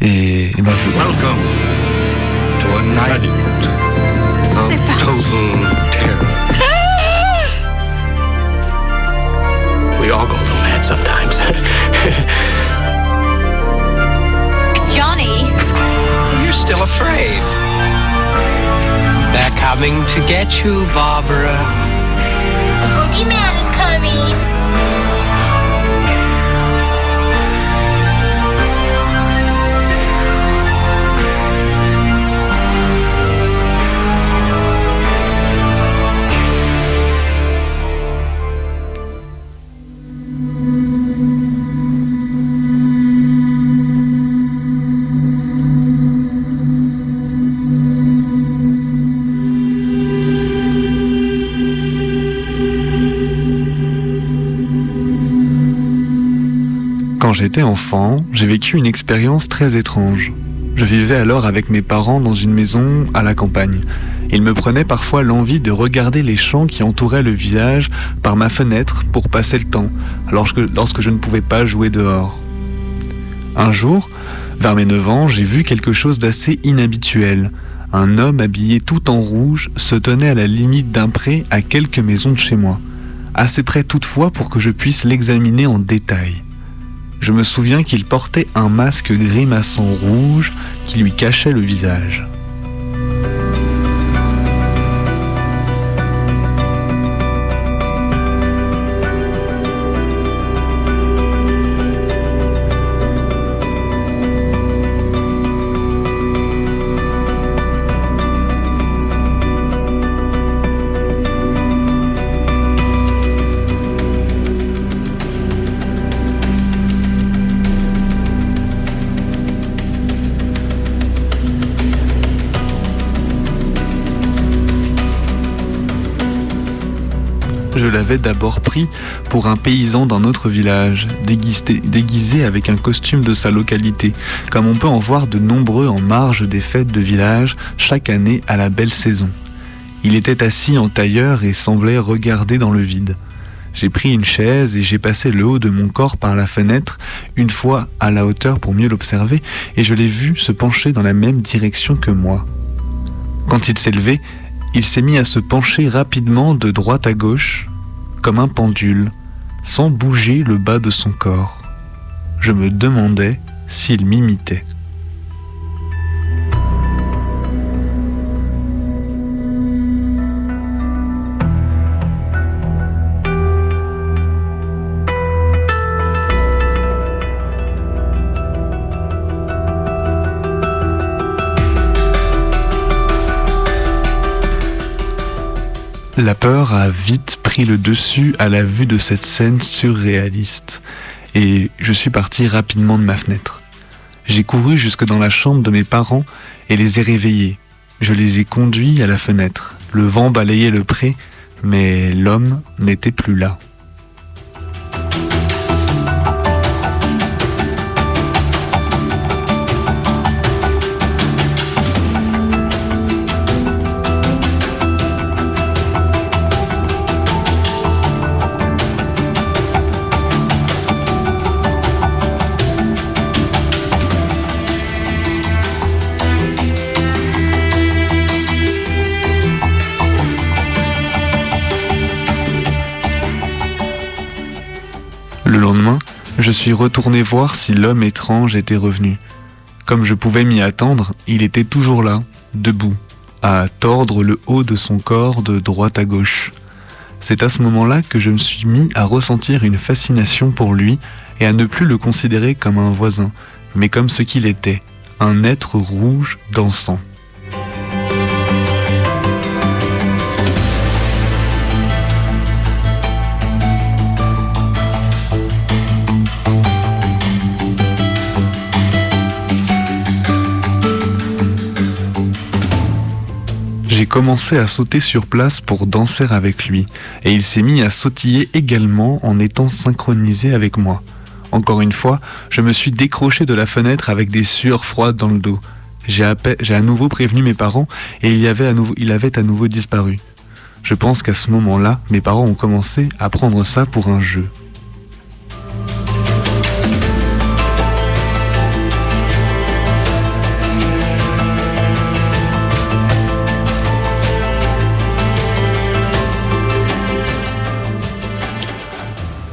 Et, et ben, je. Welcome to a night. Total terror. We all go a little mad sometimes. [LAUGHS] Johnny, You're still afraid. They're coming to get you, Barbara. the boogeyman is coming. J'étais enfant, j'ai vécu une expérience très étrange. Je vivais alors avec mes parents dans une maison à la campagne. Il me prenait parfois l'envie de regarder les champs qui entouraient le village par ma fenêtre pour passer le temps, lorsque, je ne pouvais pas jouer dehors. Un jour, vers mes 9 ans, j'ai vu quelque chose d'assez inhabituel. Un homme habillé tout en rouge se tenait à la limite d'un pré à quelques maisons de chez moi, assez près toutefois pour que je puisse l'examiner en détail. Je me souviens qu'il portait un masque grimaçant rouge qui lui cachait le visage. Je l'avais d'abord pris pour un paysan d'un autre village, déguisé, déguisé, avec un costume de sa localité, comme on peut en voir de nombreux en marge des fêtes de village chaque année à la belle saison. Il était assis en tailleur et semblait regarder dans le vide. J'ai pris une chaise et j'ai passé le haut de mon corps par la fenêtre, une fois à la hauteur pour mieux l'observer, et je l'ai vu se pencher dans la même direction que moi. Quand il s'est levé, il s'est mis à se pencher rapidement de droite à gauche, comme un pendule, sans bouger le bas de son corps. Je me demandais s'il m'imitait. La peur a vite pris le dessus à la vue de cette scène surréaliste, et je suis parti rapidement de ma fenêtre. J'ai couru jusque dans la chambre de mes parents et les ai réveillés. Je les ai conduits à la fenêtre. Le vent balayait le pré, mais l'homme n'était plus là. Je suis retourné voir si l'homme étrange était revenu. Comme je pouvais m'y attendre, il était toujours là, debout, à tordre le haut de son corps de droite à gauche. C'est à ce moment-là que je me suis mis à ressentir une fascination pour lui et à ne plus le considérer comme un voisin, mais comme ce qu'il était, un être rouge dansant. J'ai commencé à sauter sur place pour danser avec lui, et il s'est mis à sautiller également en étant synchronisé avec moi. Encore une fois, je me suis décroché de la fenêtre avec des sueurs froides dans le dos. J'ai à, nouveau prévenu mes parents et il avait à nouveau disparu. Je pense qu'à ce moment-là, mes parents ont commencé à prendre ça pour un jeu.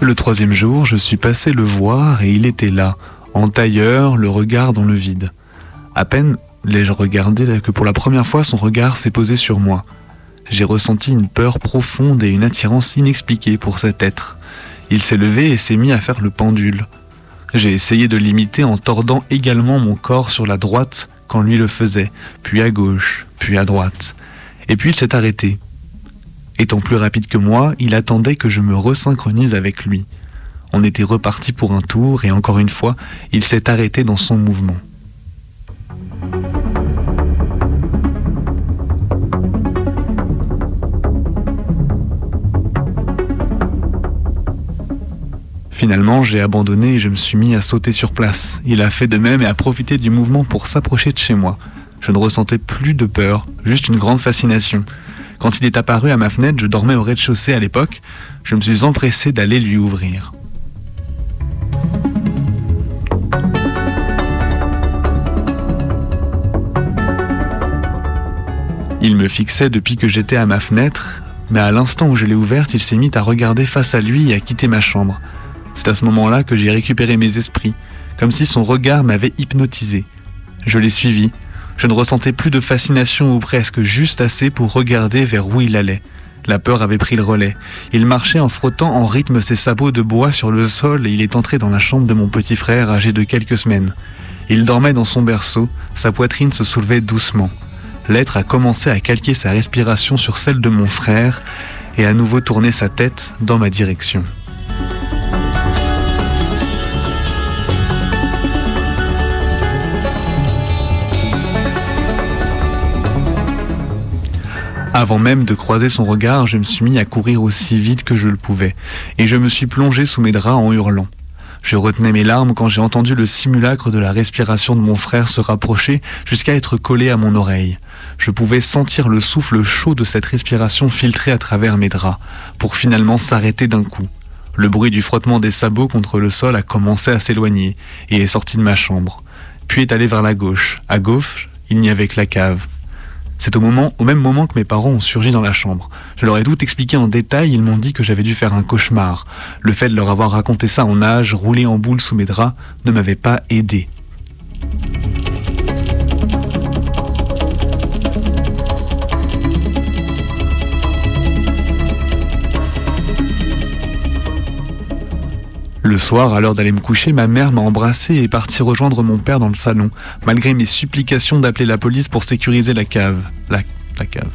Le troisième jour, je suis passé le voir et il était là, en tailleur, le regard dans le vide. À peine l'ai-je regardé que pour la première fois son regard s'est posé sur moi. J'ai ressenti une peur profonde et une attirance inexpliquée pour cet être. Il s'est levé et s'est mis à faire le pendule. J'ai essayé de l'imiter en tordant également mon corps sur la droite quand lui le faisait, puis à gauche, puis à droite. Et puis il s'est arrêté. Étant plus rapide que moi, il attendait que je me resynchronise avec lui. On était reparti pour un tour et encore une fois, il s'est arrêté dans son mouvement. Finalement, j'ai abandonné et je me suis mis à sauter sur place. Il a fait de même et a profité du mouvement pour s'approcher de chez moi. Je ne ressentais plus de peur, juste une grande fascination. Quand il est apparu à ma fenêtre, je dormais au rez-de-chaussée à l'époque, je me suis empressé d'aller lui ouvrir. Il me fixait depuis que j'étais à ma fenêtre, mais à l'instant où je l'ai ouverte, il s'est mis à regarder face à lui et à quitter ma chambre. C'est à ce moment-là que j'ai récupéré mes esprits, comme si son regard m'avait hypnotisé. Je l'ai suivi, je ne ressentais plus de fascination ou presque juste assez pour regarder vers où il allait. La peur avait pris le relais. Il marchait en frottant en rythme ses sabots de bois sur le sol et il est entré dans la chambre de mon petit frère âgé de quelques semaines. Il dormait dans son berceau, sa poitrine se soulevait doucement. L'être a commencé à calquer sa respiration sur celle de mon frère et à nouveau tourner sa tête dans ma direction. Avant même de croiser son regard, je me suis mis à courir aussi vite que je le pouvais, et je me suis plongé sous mes draps en hurlant. Je retenais mes larmes quand j'ai entendu le simulacre de la respiration de mon frère se rapprocher jusqu'à être collé à mon oreille. Je pouvais sentir le souffle chaud de cette respiration filtrer à travers mes draps, pour finalement s'arrêter d'un coup. Le bruit du frottement des sabots contre le sol a commencé à s'éloigner et est sorti de ma chambre. Puis est allé vers la gauche. À gauche, il n'y avait que la cave. C'est au, même moment que mes parents ont surgi dans la chambre. Je leur ai tout expliqué en détail, ils m'ont dit que j'avais dû faire un cauchemar. Le fait de leur avoir raconté ça en âge, roulé en boule sous mes draps, ne m'avait pas aidé. Le soir, à l'heure d'aller me coucher, ma mère m'a embrassé et est partie rejoindre mon père dans le salon, malgré mes supplications d'appeler la police pour sécuriser la cave. La, cave.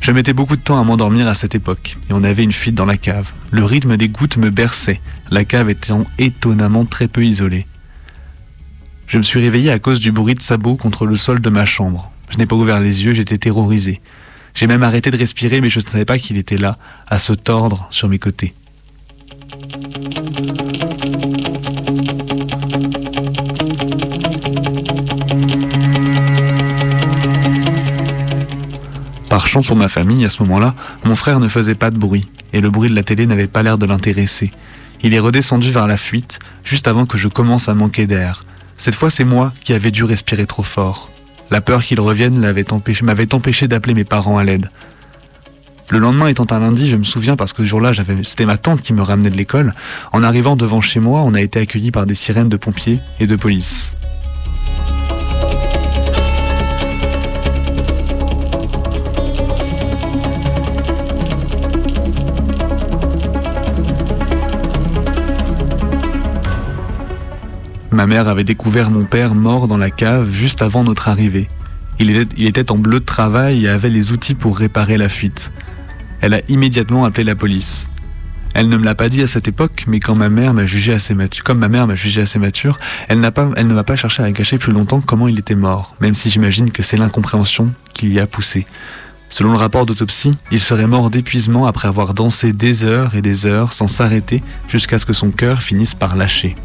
Je mettais beaucoup de temps à m'endormir à cette époque, et on avait une fuite dans la cave. Le rythme des gouttes me berçait, la cave étant étonnamment très peu isolée. Je me suis réveillé à cause du bruit de sabots contre le sol de ma chambre. Je n'ai pas ouvert les yeux, j'étais terrorisé. J'ai même arrêté de respirer, mais je ne savais pas qu'il était là, à se tordre sur mes côtés. Par pour ma famille, à ce moment-là, mon frère ne faisait pas de bruit, et le bruit de la télé n'avait pas l'air de l'intéresser. Il est redescendu vers la fuite, juste avant que je commence à manquer d'air. Cette fois, c'est moi qui avais dû respirer trop fort. La peur qu'il revienne m'avait empêché, empêché d'appeler mes parents à l'aide. Le lendemain étant un lundi, je me souviens parce que ce jour-là, c'était ma tante qui me ramenait de l'école. En arrivant devant chez moi, on a été accueillis par des sirènes de pompiers et de police. Ma mère avait découvert mon père mort dans la cave juste avant notre arrivée. Il était, en bleu de travail et avait les outils pour réparer la fuite. Elle a immédiatement appelé la police. Elle ne me l'a pas dit à cette époque, mais quand ma mère m'a jugé assez mature, comme ma mère m'a jugé assez mature, elle ne m'a pas cherché à cacher plus longtemps comment il était mort, même si j'imagine que c'est l'incompréhension qui l'y a poussé. Selon le rapport d'autopsie, il serait mort d'épuisement après avoir dansé des heures et des heures sans s'arrêter jusqu'à ce que son cœur finisse par lâcher.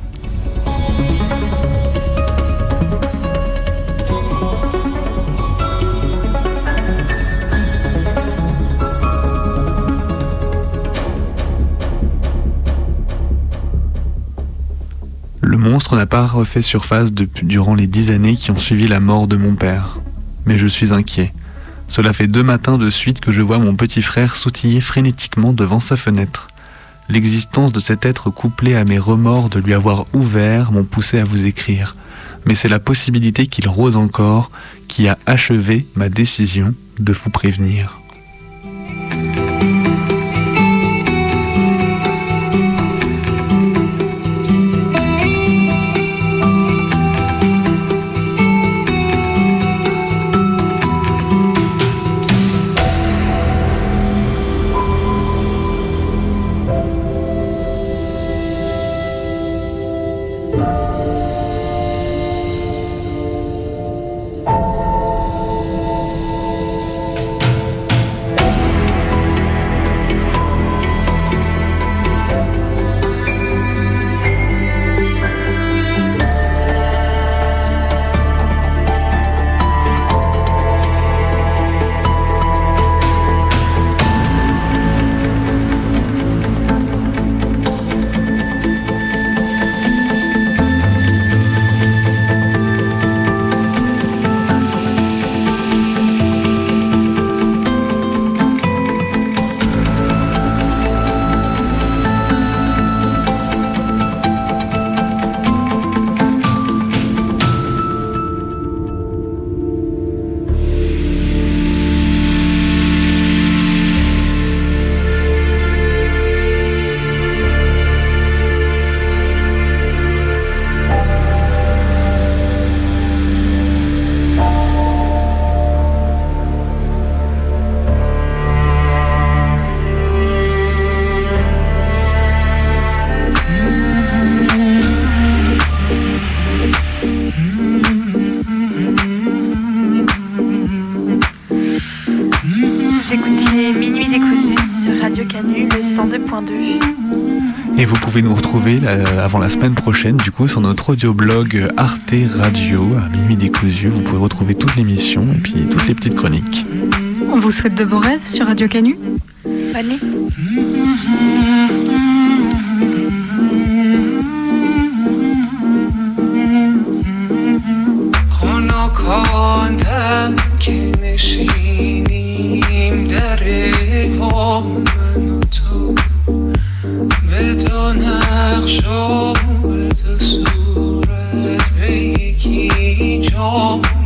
Le monstre n'a pas refait surface durant les dix années qui ont suivi la mort de mon père. Mais je suis inquiet. Cela fait deux matins de suite que je vois mon petit frère sautiller frénétiquement devant sa fenêtre. L'existence de cet être couplé à mes remords de lui avoir ouvert m'ont poussé à vous écrire. Mais c'est la possibilité qu'il rôde encore qui a achevé ma décision de vous prévenir. retrouver euh, avant la semaine prochaine, du coup, sur notre audioblog Arte Radio, à minuit décousu. Vous pouvez retrouver toute l'émission et puis toutes les petites chroniques. On vous souhaite de beaux rêves sur Radio Canu. Bonne nuit. خنکاندم که نشینیم در پا چشام به تو صورت به یکی جام.